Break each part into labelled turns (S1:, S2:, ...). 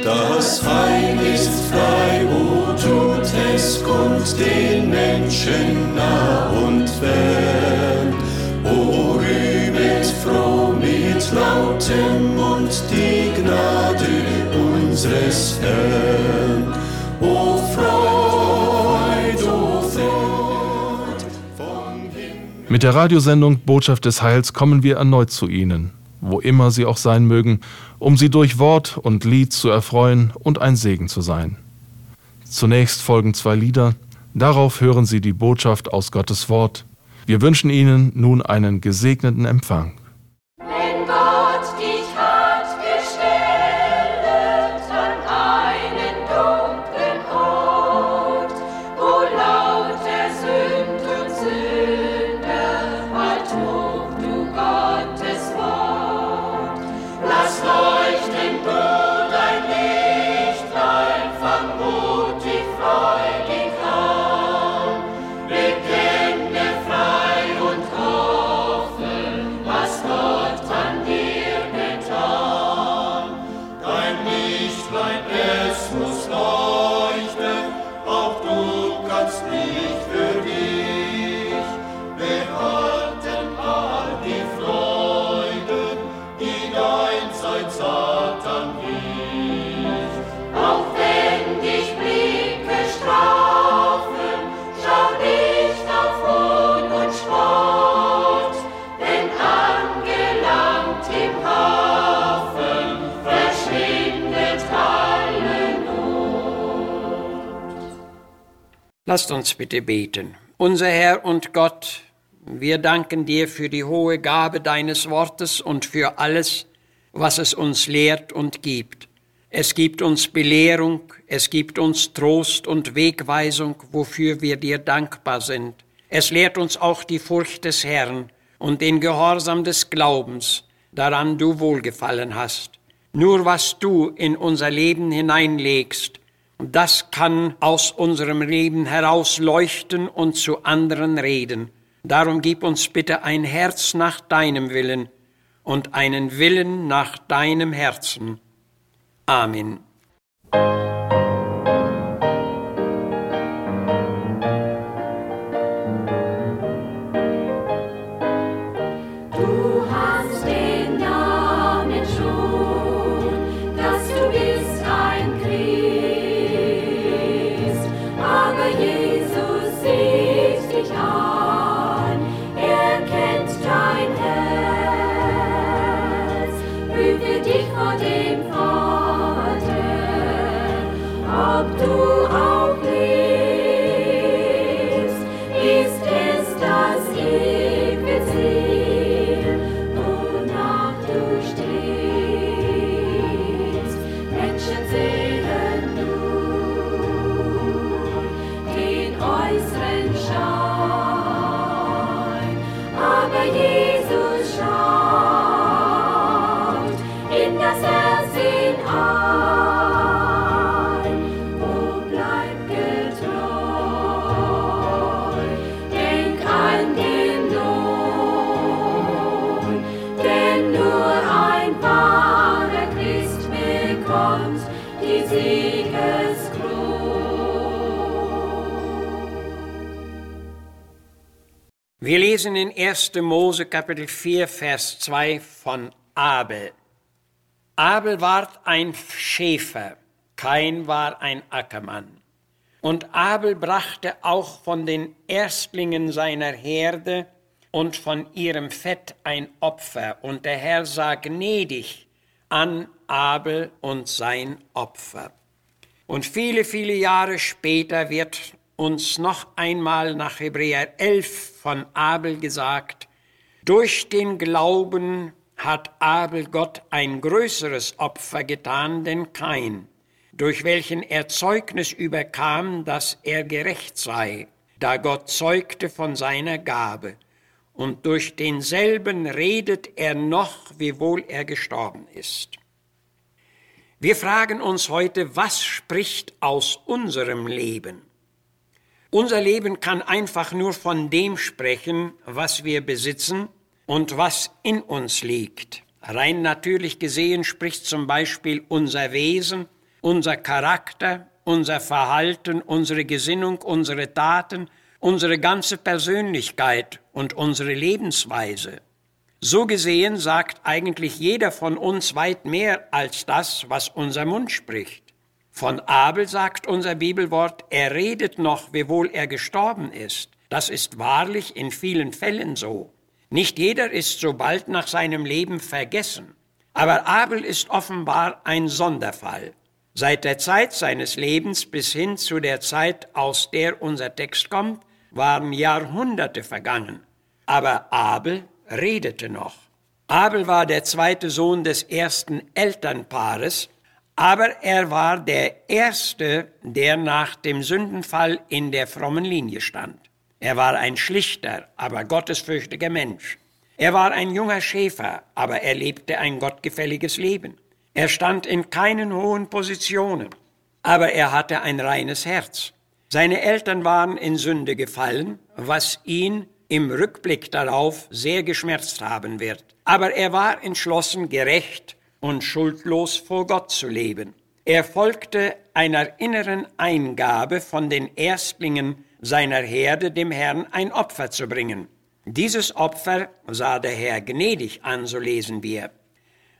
S1: Das Heil ist frei, o tut es kund den Menschen nah und fern. O rühmet froh mit lautem Mund die Gnade unseres Herrn. O Freud, o Freud vom Himmel.
S2: Mit der Radiosendung Botschaft des Heils kommen wir erneut zu Ihnen, wo immer Sie auch sein mögen, um Sie durch Wort und Lied zu erfreuen und ein Segen zu sein. Zunächst folgen zwei Lieder, darauf hören Sie die Botschaft aus Gottes Wort. Wir wünschen Ihnen nun einen gesegneten Empfang.
S3: light.
S4: Lasst uns bitte beten. Unser Herr und Gott, wir danken dir für die hohe Gabe deines Wortes und für alles, was es uns lehrt und gibt. Es gibt uns Belehrung, es gibt uns Trost und Wegweisung, wofür wir dir dankbar sind. Es lehrt uns auch die Furcht des Herrn und den Gehorsam des Glaubens, daran du wohlgefallen hast. Nur was du in unser Leben hineinlegst, das kann aus unserem Leben heraus leuchten und zu anderen reden. Darum gib uns bitte ein Herz nach deinem Willen und einen Willen nach deinem Herzen. Amen. Wir lesen in 1. Mose Kapitel 4, Vers 2 von Abel. Abel ward ein Schäfer, Kain war ein Ackermann. Und Abel brachte auch von den Erstlingen seiner Herde und von ihrem Fett ein Opfer. Und der Herr sah gnädig an Abel und sein Opfer. Und viele, viele Jahre später wird uns noch einmal nach Hebräer 11 von Abel gesagt, durch den Glauben hat Abel Gott ein größeres Opfer getan denn Kain, durch welchen er Zeugnis überkam, dass er gerecht sei, da Gott zeugte von seiner Gabe. Und durch denselben redet er noch, wiewohl er gestorben ist. Wir fragen uns heute, was spricht aus unserem Leben? Unser Leben kann einfach nur von dem sprechen, was wir besitzen und was in uns liegt. Rein natürlich gesehen spricht zum Beispiel unser Wesen unser Charakter, unser Verhalten, unsere Gesinnung, unsere Taten, unsere ganze Persönlichkeit und unsere Lebensweise. So gesehen sagt eigentlich jeder von uns weit mehr als das, was unser Mund spricht. Von Abel sagt unser Bibelwort, er redet noch, wiewohl er gestorben ist. Das ist wahrlich in vielen Fällen so. Nicht jeder ist so bald nach seinem Leben vergessen. Aber Abel ist offenbar ein Sonderfall. Seit der Zeit seines Lebens bis hin zu der Zeit, aus der unser Text kommt, waren Jahrhunderte vergangen. Aber Abel redete noch. Abel war der zweite Sohn des ersten Elternpaares, aber er war der erste, der nach dem Sündenfall in der frommen Linie stand. Er war ein schlichter, aber gottesfürchtiger Mensch. Er war ein junger Schäfer, aber er lebte ein gottgefälliges Leben. Er stand in keinen hohen Positionen, aber er hatte ein reines Herz. Seine Eltern waren in Sünde gefallen, was ihn im Rückblick darauf sehr geschmerzt haben wird. Aber er war entschlossen, gerecht und schuldlos vor Gott zu leben. Er folgte einer inneren Eingabe von den Erstlingen seiner Herde, dem Herrn ein Opfer zu bringen. Dieses Opfer sah der Herr gnädig an, so lesen wir.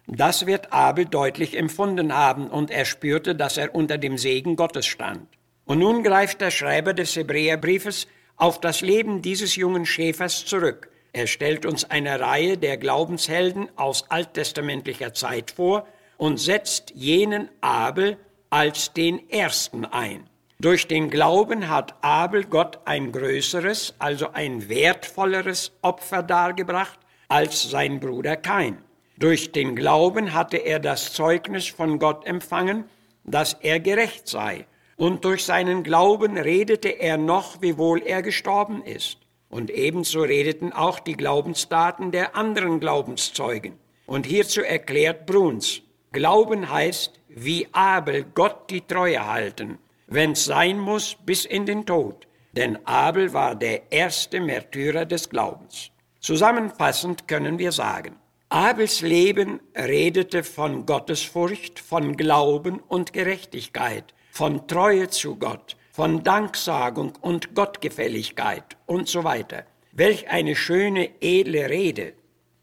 S4: Das wird Abel deutlich empfunden haben, und er spürte, dass er unter dem Segen Gottes stand. Und nun greift der Schreiber des Hebräerbriefes auf das Leben dieses jungen Schäfers zurück. Er stellt uns eine Reihe der Glaubenshelden aus alttestamentlicher Zeit vor und setzt jenen Abel als den ersten ein. Durch den Glauben hat Abel Gott ein größeres, also ein wertvolleres Opfer dargebracht als sein Bruder Kain. Durch den Glauben hatte er das Zeugnis von Gott empfangen, dass er gerecht sei und durch seinen Glauben redete er noch, wiewohl er gestorben ist. Und ebenso redeten auch die Glaubensdaten der anderen Glaubenszeugen. Und hierzu erklärt Bruns, Glauben heißt, wie Abel Gott die Treue halten, wenn's sein muss, bis in den Tod. Denn Abel war der erste Märtyrer des Glaubens. Zusammenfassend können wir sagen, Abels Leben redete von Gottesfurcht, von Glauben und Gerechtigkeit, von Treue zu Gott, von Danksagung und Gottgefälligkeit und so weiter. Welch eine schöne, edle Rede.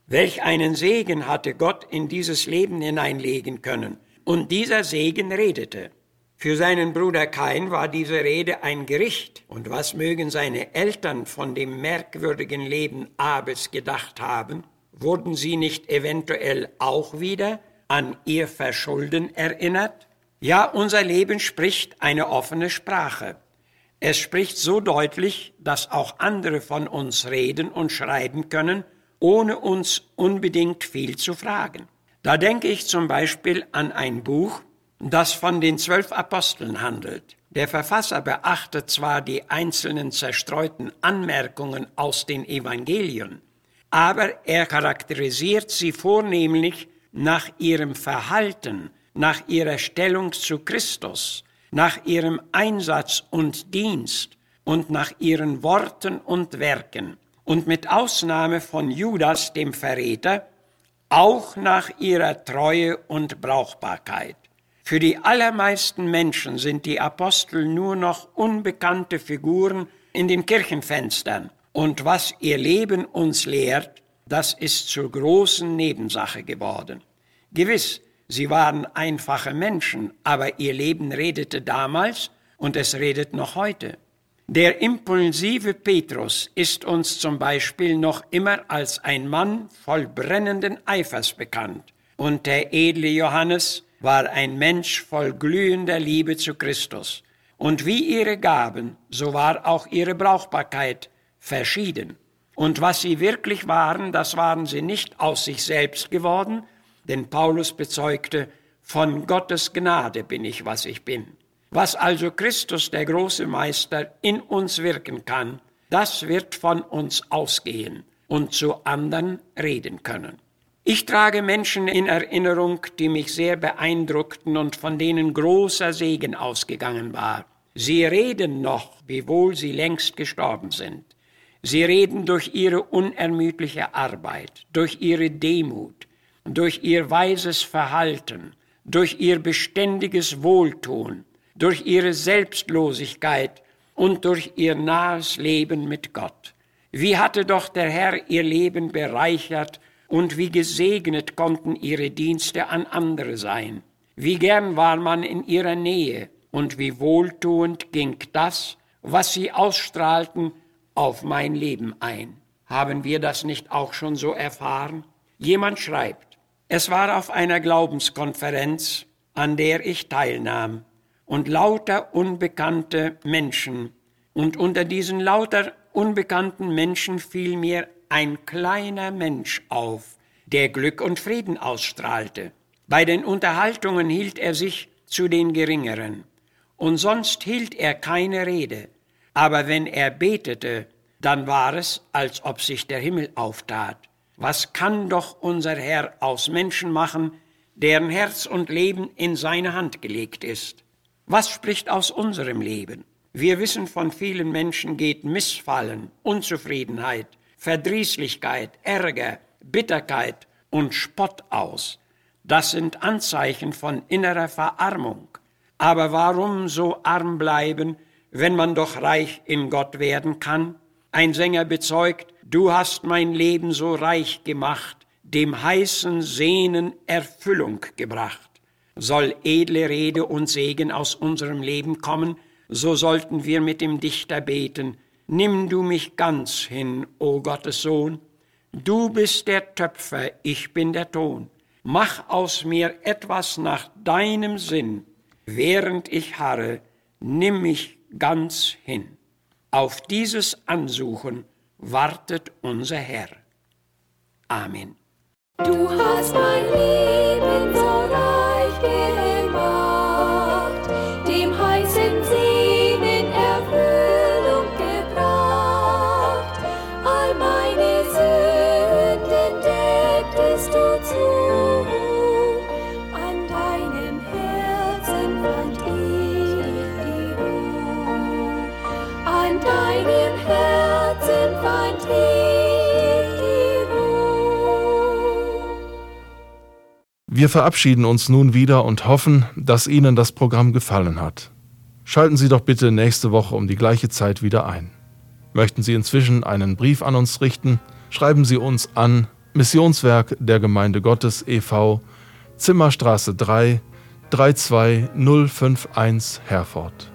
S4: Welch einen Segen hatte Gott in dieses Leben hineinlegen können. Und dieser Segen redete. Für seinen Bruder Kain war diese Rede ein Gericht. Und was mögen seine Eltern von dem merkwürdigen Leben Abels gedacht haben? Wurden sie nicht eventuell auch wieder an ihr Verschulden erinnert? Ja, unser Leben spricht eine offene Sprache. Es spricht so deutlich, dass auch andere von uns reden und schreiben können, ohne uns unbedingt viel zu fragen. Da denke ich zum Beispiel an ein Buch, das von den zwölf Aposteln handelt. Der Verfasser beachtet zwar die einzelnen zerstreuten Anmerkungen aus den Evangelien, aber er charakterisiert sie vornehmlich nach ihrem Verhalten, nach ihrer Stellung zu Christus, nach ihrem Einsatz und Dienst und nach ihren Worten und Werken und mit Ausnahme von Judas, dem Verräter, auch nach ihrer Treue und Brauchbarkeit. Für die allermeisten Menschen sind die Apostel nur noch unbekannte Figuren in den Kirchenfenstern, und was ihr Leben uns lehrt, das ist zur großen Nebensache geworden. Gewiss, Sie waren einfache Menschen, aber ihr Leben redete damals und es redet noch heute. Der impulsive Petrus ist uns zum Beispiel noch immer als ein Mann voll brennenden Eifers bekannt, und der edle Johannes war ein Mensch voll glühender Liebe zu Christus. Und wie ihre Gaben, so war auch ihre Brauchbarkeit verschieden. Und was sie wirklich waren, das waren sie nicht aus sich selbst geworden, denn Paulus bezeugte, von Gottes Gnade bin ich, was ich bin. Was also Christus, der große Meister, in uns wirken kann, das wird von uns ausgehen und zu anderen reden können. Ich trage Menschen in Erinnerung, die mich sehr beeindruckten und von denen großer Segen ausgegangen war. Sie reden noch, wiewohl sie längst gestorben sind. Sie reden durch ihre unermüdliche Arbeit, durch ihre Demut, durch ihr weises Verhalten, durch ihr beständiges Wohltun, durch ihre Selbstlosigkeit und durch ihr nahes Leben mit Gott. Wie hatte doch der Herr ihr Leben bereichert und wie gesegnet konnten ihre Dienste an andere sein. Wie gern war man in ihrer Nähe und wie wohltuend ging das, was sie ausstrahlten, auf mein Leben ein. Haben wir das nicht auch schon so erfahren? Jemand schreibt, es war auf einer Glaubenskonferenz, an der ich teilnahm, und lauter unbekannte Menschen, und unter diesen lauter unbekannten Menschen fiel mir ein kleiner Mensch auf, der Glück und Frieden ausstrahlte. Bei den Unterhaltungen hielt er sich zu den Geringeren, und sonst hielt er keine Rede, aber wenn er betete, dann war es, als ob sich der Himmel auftat. Was kann doch unser Herr aus Menschen machen, deren Herz und Leben in seine Hand gelegt ist? Was spricht aus unserem Leben? Wir wissen, von vielen Menschen geht Missfallen, Unzufriedenheit, Verdrießlichkeit, Ärger, Bitterkeit und Spott aus. Das sind Anzeichen von innerer Verarmung. Aber warum so arm bleiben, wenn man doch reich in Gott werden kann? Ein Sänger bezeugt, du hast mein Leben so reich gemacht, dem heißen Sehnen Erfüllung gebracht. Soll edle Rede und Segen aus unserem Leben kommen, so sollten wir mit dem Dichter beten, Nimm du mich ganz hin, o Gottes Sohn, du bist der Töpfer, ich bin der Ton, mach aus mir etwas nach deinem Sinn, während ich harre, nimm mich ganz hin. Auf dieses Ansuchen wartet unser Herr. Amen.
S3: Du hast mein Leben so
S2: Wir verabschieden uns nun wieder und hoffen, dass Ihnen das Programm gefallen hat. Schalten Sie doch bitte nächste Woche um die gleiche Zeit wieder ein. Möchten Sie inzwischen einen Brief an uns richten, schreiben Sie uns an Missionswerk der Gemeinde Gottes e.V., Zimmerstraße 3, 32051 Herford.